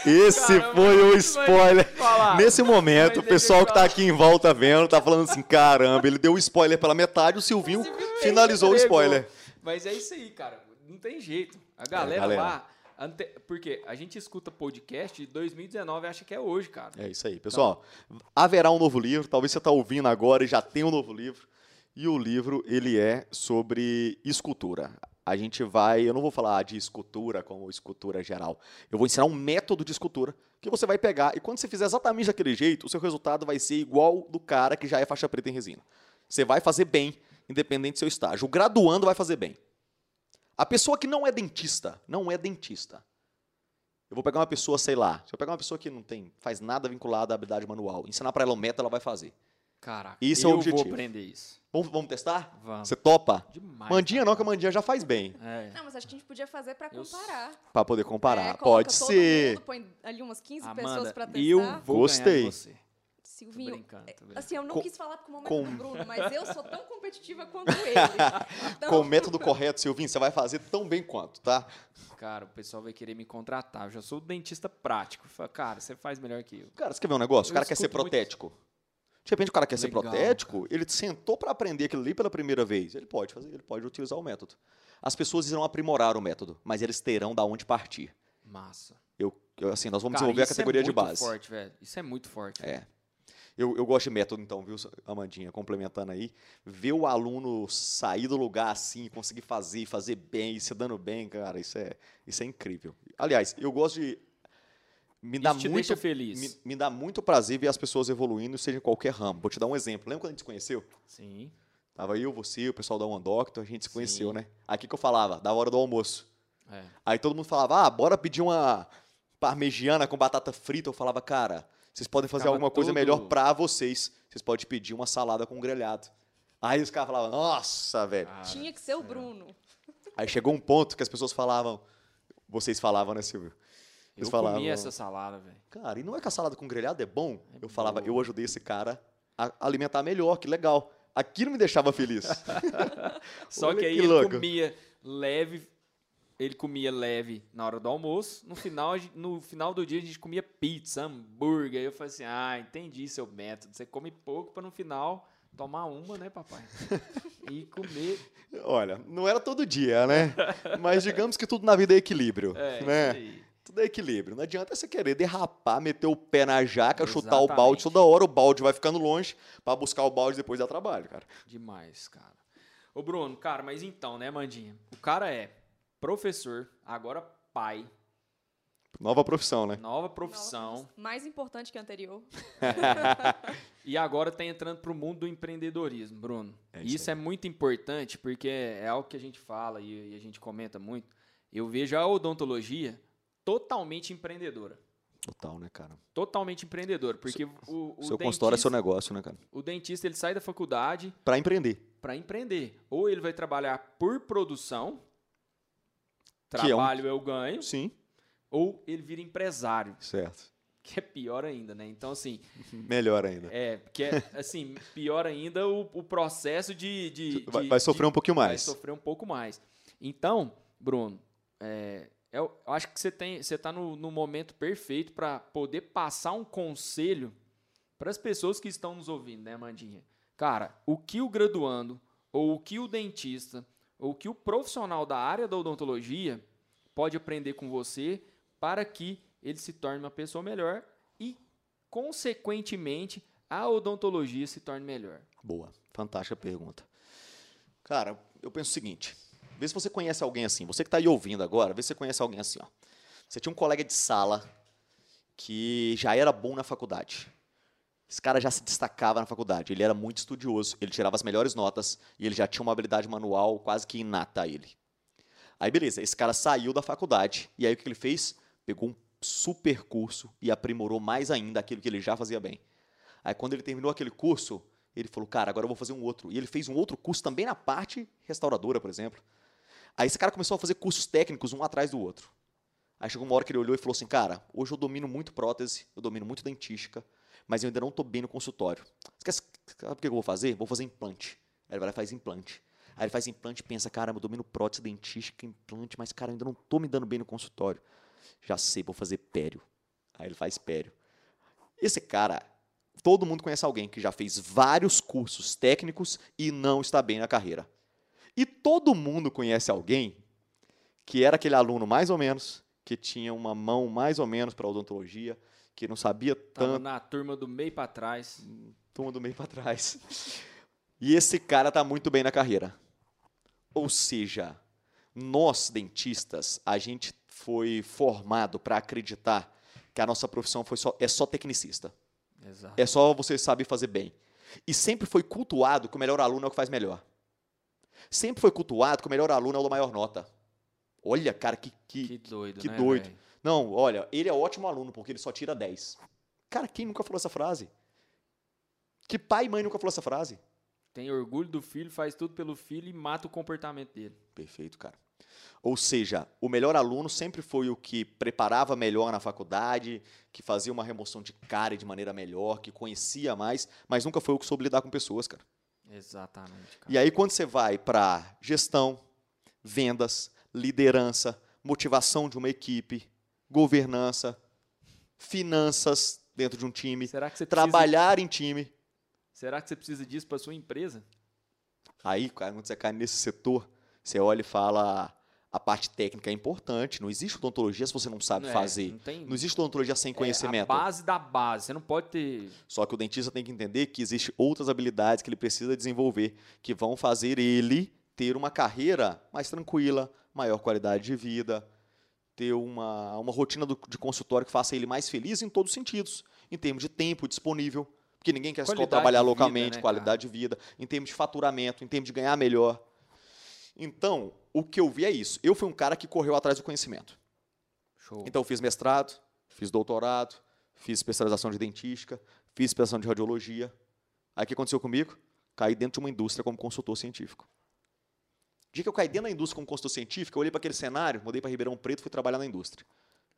Esse Caramba, foi o spoiler. Nesse momento, o pessoal que tá aqui em volta vendo, tá falando assim, caramba, ele deu o spoiler pela metade, o Silvinho finalizou o Entregou. spoiler. Mas é isso aí, cara. Não tem jeito. A galera, galera. lá. ante- Porque a gente escuta podcast de 2019 e acha que é hoje, cara. É isso aí, pessoal. Haverá um novo livro, talvez você tá ouvindo agora e já tem um novo livro. E o livro, ele é sobre escultura. A gente vai, eu não vou falar de escultura como escultura geral. Eu vou ensinar um método de escultura que você vai pegar e quando você fizer exatamente daquele jeito, o seu resultado vai ser igual do cara que já é faixa preta em resina. Você vai fazer bem, independente do seu estágio. O graduando vai fazer bem. A pessoa que não é dentista, não é dentista. Eu vou pegar uma pessoa, sei lá, se eu pegar uma pessoa que não tem, faz nada vinculado à habilidade manual, ensinar para ela um método, ela vai fazer. Caraca. Isso é o eu objetivo. vou aprender isso. Vamos, vamos testar? Vamos. Você topa? Demais. Mandinha não, que a Mandinha já faz bem, É. Não, mas acho que a gente podia fazer pra Eu comparar. para poder comparar. É, Pode todo ser. Mundo, põe ali umas 15 pessoas Amanda, pra testar. eu vou Gostei. Você. Tô Silvinho, brincando, tô brincando. assim, eu não Com- quis falar com o momento com- do Bruno, mas eu sou tão competitiva quanto ele. Então, Com o método correto, Silvinho, você vai fazer tão bem quanto, tá? Cara, o pessoal vai querer me contratar. Eu já sou dentista prático. Fala, Cara, você faz melhor que eu. Cara, você quer ver um negócio? O cara quer ser escuto muito- protético. De repente o cara quer ser Legal, protético, ele sentou para aprender aquilo ali pela primeira vez. Ele pode fazer, ele pode utilizar o método. As pessoas irão aprimorar o método, mas eles terão da onde partir. Massa. Eu, eu, assim, nós vamos Cara, desenvolver a isso categoria é de muito base. forte, velho. Isso é muito forte. É. Eu, eu gosto de método, então, viu, Amandinha? Complementando aí. Ver o aluno sair do lugar assim, conseguir fazer, fazer bem, se dando bem, cara, isso é, isso é incrível. Aliás, eu gosto de. Me dá Isso te muito. deixa feliz. Me, me dá muito prazer ver as pessoas evoluindo, seja em qualquer ramo. Vou te dar um exemplo. Lembra quando a gente se conheceu? Sim. Tava eu, você, o pessoal da One Doctor, a gente se conheceu, Sim. né? Aqui que eu falava, da hora do almoço. É. Aí todo mundo falava, ah, bora pedir uma parmegiana com batata frita. Eu falava, cara, vocês podem fazer Ficava alguma coisa todo- melhor pra vocês. Vocês podem pedir uma salada com grelhado. Aí os caras falavam, nossa, velho. Cara, Tinha que ser o Bruno. Aí chegou um ponto que as pessoas falavam, vocês falavam, né, Silvio? eu Eles falavam, comi essa salada, velho. cara, e não é que a salada com grelhado é bom? É eu falava, boa. eu ajudei esse cara a alimentar melhor, que legal. Aquilo me deixava feliz. Só Olha que aí que ele louco. comia leve, ele comia leve na hora do almoço. No final, no final do dia a gente comia pizza, hambúrguer. Aí eu falei assim: "Ah, entendi seu método. Você come pouco para no final tomar uma, né, papai? e comer. Olha, não era todo dia, né? Mas digamos que tudo na vida é equilíbrio, É, né? isso. Tudo é equilíbrio. Não adianta você querer derrapar, meter o pé na jaca, chutar o balde Exatamente. toda hora, o balde vai ficando longe pra buscar o balde depois dá trabalho, cara. Demais, cara. Ô, Bruno, cara, mas então, né, Mandinha? O cara é professor, agora pai, Nova profissão, né? Nova profissão. Nova- mais importante que a anterior. E agora está entrando para o mundo do empreendedorismo, Bruno. É E isso isso é muito importante porque é algo que a gente fala e, e a gente comenta muito. Eu vejo a odontologia totalmente empreendedora. Total, né, cara? Totalmente empreendedora. Porque o, o, seu consultório é seu dentista, negócio, né, cara? o dentista ele sai da faculdade Pra empreender. para empreender. Ou ele vai trabalhar por produção, Que é um- trabalho eu ganho, Sim, ou ele vira empresário, certo. que é pior ainda, né? Então, assim, Melhor ainda. É, porque, é, assim, pior ainda o, o processo de. de- Vai, de- vai sofrer de- um pouquinho mais. Vai sofrer um pouco mais. Então, Bruno, é, eu, acho que você tem, você está no, no momento perfeito para poder passar um conselho para as pessoas que estão nos ouvindo, né, Mandinha? Cara, o que o graduando, ou o que o dentista, o que o profissional da área da odontologia pode aprender com você para que ele se torne uma pessoa melhor e, consequentemente, a odontologia se torne melhor. Boa, fantástica pergunta. Cara, eu penso o seguinte: vê se você conhece alguém assim. Você que está aí ouvindo agora, vê se você conhece alguém assim. Ó. Você tinha um colega de sala que já era bom na faculdade. Esse cara já se destacava na faculdade. Ele era muito estudioso, ele tirava as melhores notas e ele já tinha uma habilidade manual quase que inata a ele. Aí, beleza, esse cara saiu da faculdade e aí o que ele fez? Pegou um super curso e aprimorou mais ainda aquilo que ele já fazia bem. Aí, quando ele terminou aquele curso, ele falou, cara, agora eu vou fazer um outro. E ele fez um outro curso também na parte restauradora, por exemplo. Aí esse cara começou a fazer cursos técnicos um atrás do outro. Aí chegou uma hora que ele olhou e falou assim, cara, hoje eu domino muito prótese, eu domino muito dentística, mas eu ainda não estou bem no consultório. Sabe o que eu vou fazer? Vou fazer implante. Aí ele vai lá e faz implante. Aí ele faz implante e pensa, cara, eu domino prótese, dentística, implante, mas cara, eu ainda não estou me dando bem no consultório. Já sei, vou fazer pério. Aí ele faz pério. Esse cara, todo mundo conhece alguém que já fez vários cursos técnicos e não está bem na carreira. E todo mundo conhece alguém que era aquele aluno mais ou menos, que tinha uma mão mais ou menos para odontologia, que não sabia Tava tanto, na turma do meio para trás. turma do meio para trás. E esse cara tá muito bem na carreira. Ou seja, nós dentistas, a gente foi formado para acreditar que a nossa profissão foi só, é só tecnicista. Exato. É só você saber fazer bem. E sempre foi cultuado que o melhor aluno é o que faz melhor. Sempre foi cultuado que o melhor aluno é o da maior nota. Olha, cara, que, que, Que doido, que né, doido. velho? Não, olha, ele é ótimo aluno porque ele só tira 10. Cara, quem nunca falou essa frase? Que pai e mãe nunca falou essa frase? Tem orgulho do filho, faz tudo pelo filho e mata o comportamento dele. Perfeito, cara. Ou seja, o melhor aluno sempre foi o que preparava melhor na faculdade, que fazia uma remoção de cara de maneira melhor, que conhecia mais, mas nunca foi o que soube lidar com pessoas, cara. Exatamente, cara. E aí, quando você vai para gestão, vendas, liderança, motivação de uma equipe, governança, finanças dentro de um time, Será que você precisa, trabalhar em time, será que você precisa disso para sua empresa? aí, cara, quando você cai nesse setor, você olha e fala: a parte técnica é importante, não existe odontologia se você não sabe É, fazer. Não tem Não existe odontologia sem é, conhecimento. a base da base. Você não pode ter. Só que o dentista tem que entender que existem outras habilidades que ele precisa desenvolver que vão fazer ele ter uma carreira mais tranquila, maior qualidade de vida, ter uma, uma rotina do- de consultório que faça ele mais feliz em todos os sentidos, em termos de tempo disponível, porque ninguém quer só Qualidade trabalhar de vida, localmente, né, qualidade de vida, em termos de faturamento, em termos de ganhar melhor. Então, o que eu vi é isso. Eu fui um cara que correu atrás do conhecimento. Show. Então, eu fiz mestrado, fiz doutorado, fiz especialização de dentística, fiz especialização de radiologia. Aí o que aconteceu comigo? Caí dentro de uma indústria como consultor científico. O dia que eu caí dentro da indústria como consultor científico, eu olhei para aquele cenário, mudei para Ribeirão Preto e fui trabalhar na indústria.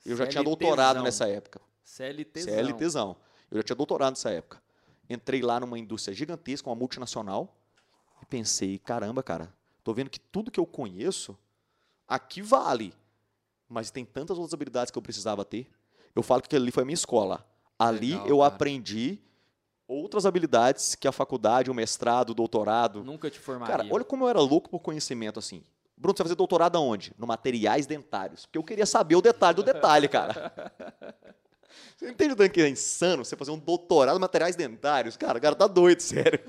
Eu já tinha CLTzão. doutorado nessa época. CLT. CLTzão. Eu já tinha doutorado nessa época. Entrei lá numa indústria gigantesca, uma multinacional, e pensei, caramba, cara, tô vendo que tudo que eu conheço aqui vale. Mas tem tantas outras habilidades que eu precisava ter. Eu falo que aquilo ali foi a minha escola. Ali Legal, eu cara. aprendi outras habilidades que a faculdade, o mestrado, o doutorado. Nunca te formaria. Cara, olha como eu era louco por conhecimento assim. Bruno, você vai fazer doutorado aonde? No materiais dentários. Porque eu queria saber o detalhe do detalhe, cara. Você entende o tanto que é insano você fazer um doutorado em materiais dentários? Cara, o cara tá doido, sério.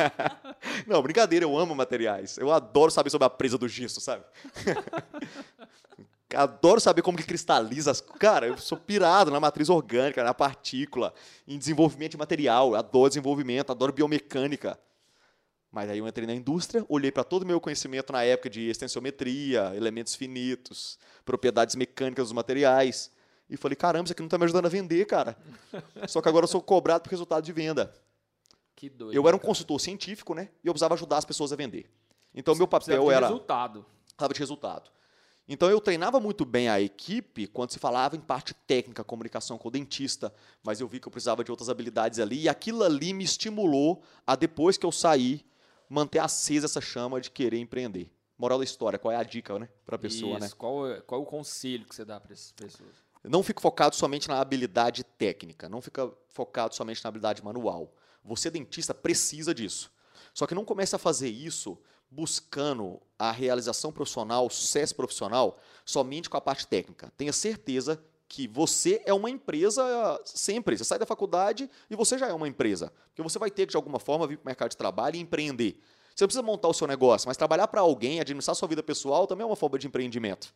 Não, brincadeira, eu amo materiais. Eu adoro saber sobre a presa do gesso, sabe? Adoro saber como que cristaliza as. Cara, eu sou pirado na matriz orgânica, na partícula, em desenvolvimento de material. Adoro desenvolvimento, adoro biomecânica. Mas aí eu entrei na indústria, olhei para todo o meu conhecimento na época de extensiometria, elementos finitos, propriedades mecânicas dos materiais. E falei, caramba, isso aqui não está me ajudando a vender, cara. Só que agora eu sou cobrado por resultado de venda. Que doido. Eu era um cara. consultor científico, né? E eu precisava ajudar as pessoas a vender. Então, meu Precisa papel era resultado. estava de resultado. Então eu treinava muito bem a equipe quando se falava em parte técnica, comunicação com o dentista, mas eu vi que eu precisava de outras habilidades ali e aquilo ali me estimulou a depois que eu saí manter acesa essa chama de querer empreender. Moral da história, qual é a dica, né, para a pessoa, Isso. né? Qual, é- qual é o conselho que você dá para essas pessoas? Não fica focado somente na habilidade técnica, não fica focado somente na habilidade manual. Você dentista precisa disso. Só que não comece a fazer isso buscando a realização profissional, sucesso profissional, somente com a parte técnica. Tenha certeza que você é uma empresa sempre. Você sai da faculdade e você já é uma empresa. Porque você vai ter que, de alguma forma, vir para o mercado de trabalho e empreender. Você não precisa montar o seu negócio, mas trabalhar para alguém, administrar sua vida pessoal, também é uma forma de empreendimento.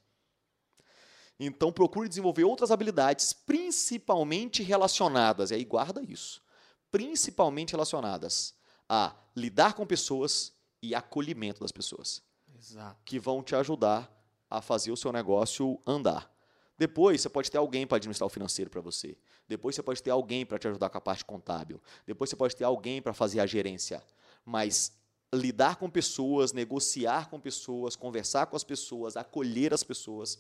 Então, procure desenvolver outras habilidades, principalmente relacionadas, e aí guarda isso, principalmente relacionadas a lidar com pessoas e acolhimento das pessoas, Exato. que vão te ajudar a fazer o seu negócio andar. Depois, você pode ter alguém para administrar o financeiro para você. Depois, você pode ter alguém para te ajudar com a parte contábil. Depois, você pode ter alguém para fazer a gerência. Mas lidar com pessoas, negociar com pessoas, conversar com as pessoas, acolher as pessoas,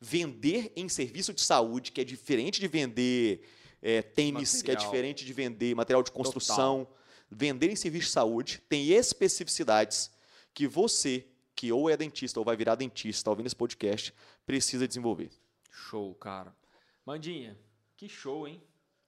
vender em serviço de saúde, que é diferente de vender é, tênis, que é Material. diferente de vender material de construção. Vender em serviço de saúde tem especificidades que você, que ou é dentista ou vai virar dentista, ouvindo esse podcast, precisa desenvolver. Show, cara. Mandinha, que show, hein?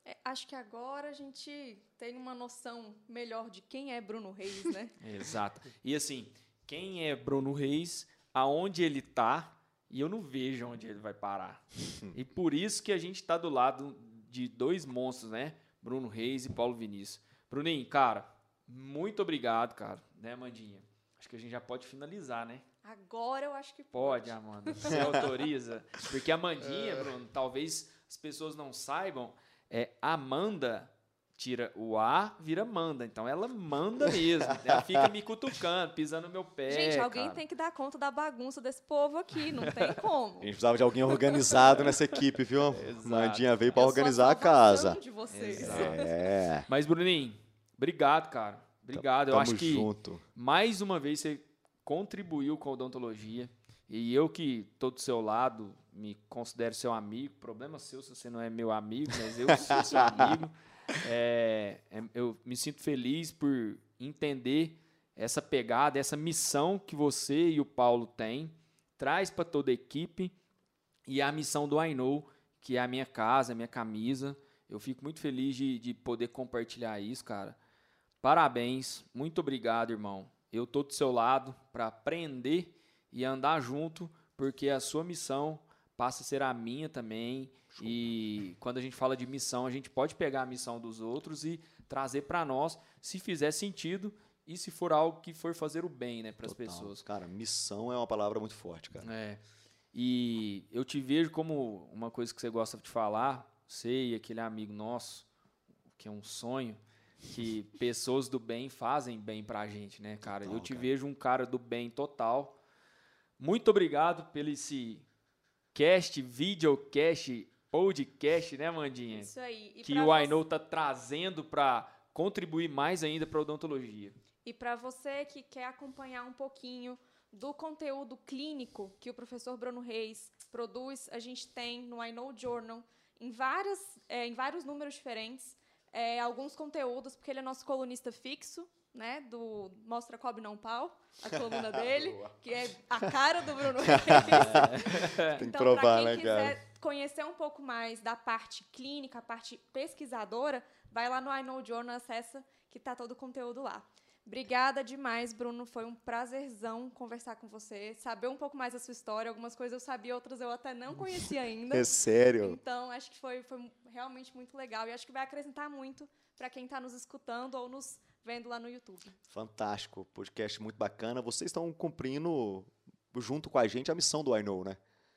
É, acho que agora a gente tem uma noção melhor de quem é Bruno Reis, né? Exato. E assim, quem é Bruno Reis, aonde ele tá, e eu não vejo onde ele vai parar. e por isso que a gente tá do lado de dois monstros, né? Bruno Reis e Paulo Vinícius. Bruninho, cara, muito obrigado, cara. Né, Mandinha? Acho que a gente já pode finalizar, né? Agora eu acho que Pode, Amanda. Você autoriza? Porque a Mandinha, Bruno, talvez as pessoas não saibam, é Amanda tira o A, vira Manda. Então ela manda mesmo. Ela fica me cutucando, pisando no meu pé. Gente, alguém cara. tem que dar conta da bagunça desse povo aqui, não tem como. A gente precisava de alguém organizado nessa equipe, viu? Exato. Mandinha veio para Eu organizar a casa. de vocês. É. Mas, Bruninho, obrigado, cara. Obrigado. Eu Tamo acho que junto. mais uma vez você contribuiu com a odontologia. E eu que estou do seu lado, me considero seu amigo. Problema seu se você não é meu amigo, mas eu sou seu amigo. É, é, eu me sinto feliz por entender essa pegada, essa missão que você e o Paulo têm. Traz para toda a equipe. E a missão do I Know, que é a minha casa, a minha camisa. Eu fico muito feliz de, de poder compartilhar isso, cara. Parabéns, muito obrigado, irmão. Eu tô do seu lado para aprender e andar junto, porque a sua missão passa a ser a minha também. E quando a gente fala de missão, a gente pode pegar a missão dos outros e trazer para nós, se fizer sentido e se for algo que for fazer o bem, né, para as pessoas. Cara, missão é uma palavra muito forte, cara. É. E eu te vejo como uma coisa que você gosta de falar, você e aquele amigo nosso, que é um sonho, que pessoas do bem fazem bem pra gente, né, cara? Total, eu te cara. vejo um cara do bem total. Muito obrigado pelo esse cast, videocast, podcast, né, Mandinha? Isso aí. E que o você- I Know tá trazendo pra contribuir mais ainda pra odontologia. E para você que quer acompanhar um pouquinho do conteúdo clínico que o professor Bruno Reis produz, a gente tem no I Know Journal, em, várias, é, em vários números diferentes, é, alguns conteúdos, porque ele é nosso colunista fixo, né, do Mostra Cobre Não Pau, a coluna dele, que é a cara do Bruno Reis. Tem que Então, provar, para quem né, quiser cara? Conhecer um pouco mais da parte clínica, a parte pesquisadora, vai lá no I Know Journal, acessa que tá todo o conteúdo lá. Obrigada demais, Bruno. Foi um prazerzão conversar com você, saber um pouco mais da sua história. Algumas coisas eu sabia, outras eu até não conhecia ainda. É sério. Então, acho que foi, foi realmente muito legal e acho que vai acrescentar muito para quem está nos escutando ou nos vendo lá no YouTube. Fantástico. Podcast muito bacana. Vocês estão cumprindo, junto com a gente, a missão do I Know, né?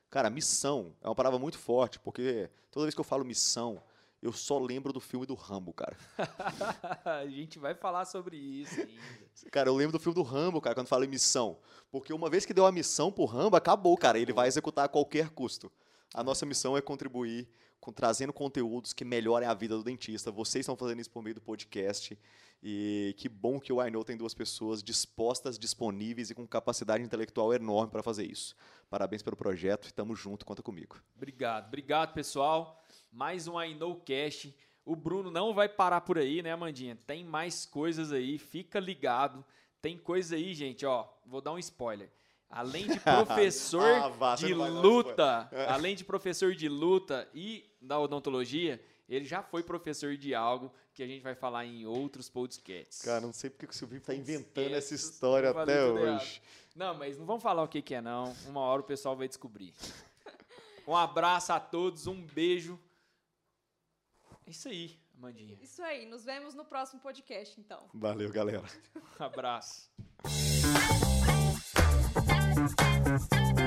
Cara, missão é uma palavra muito forte, porque toda vez que eu falo missão, eu só lembro do filme do Rambo, cara. a gente vai falar sobre isso ainda. Cara, eu lembro do filme do Rambo, cara, quando fala em missão. Porque uma vez que deu a missão pro Rambo, acabou, cara. Ele vai executar a qualquer custo. A nossa missão é contribuir com, trazendo conteúdos que melhorem a vida do dentista. Vocês estão fazendo isso por meio do podcast. E que bom que o I Know tem duas pessoas dispostas, disponíveis e com capacidade intelectual enorme para fazer isso. Parabéns pelo projeto e tamo junto, conta comigo. Obrigado, obrigado pessoal. Mais um I Know Cast. O Bruno não vai parar por aí, né, Amandinha? Tem mais coisas aí, fica ligado. Tem coisa aí, gente, ó. Vou dar um spoiler. Além de professor Ah, vá, você de luta, além de professor de luta e da odontologia, ele já foi professor de algo que a gente vai falar em outros podcasts. Cara, não sei porque que o Silvinho tá inventando essa história até hoje. Não, mas não vamos falar o que, que é, não. Uma hora o pessoal vai descobrir. Um abraço a todos, um beijo. É isso aí, Amandinha. Isso aí, nos vemos no próximo podcast, então. Valeu, galera. Um abraço. Thank you.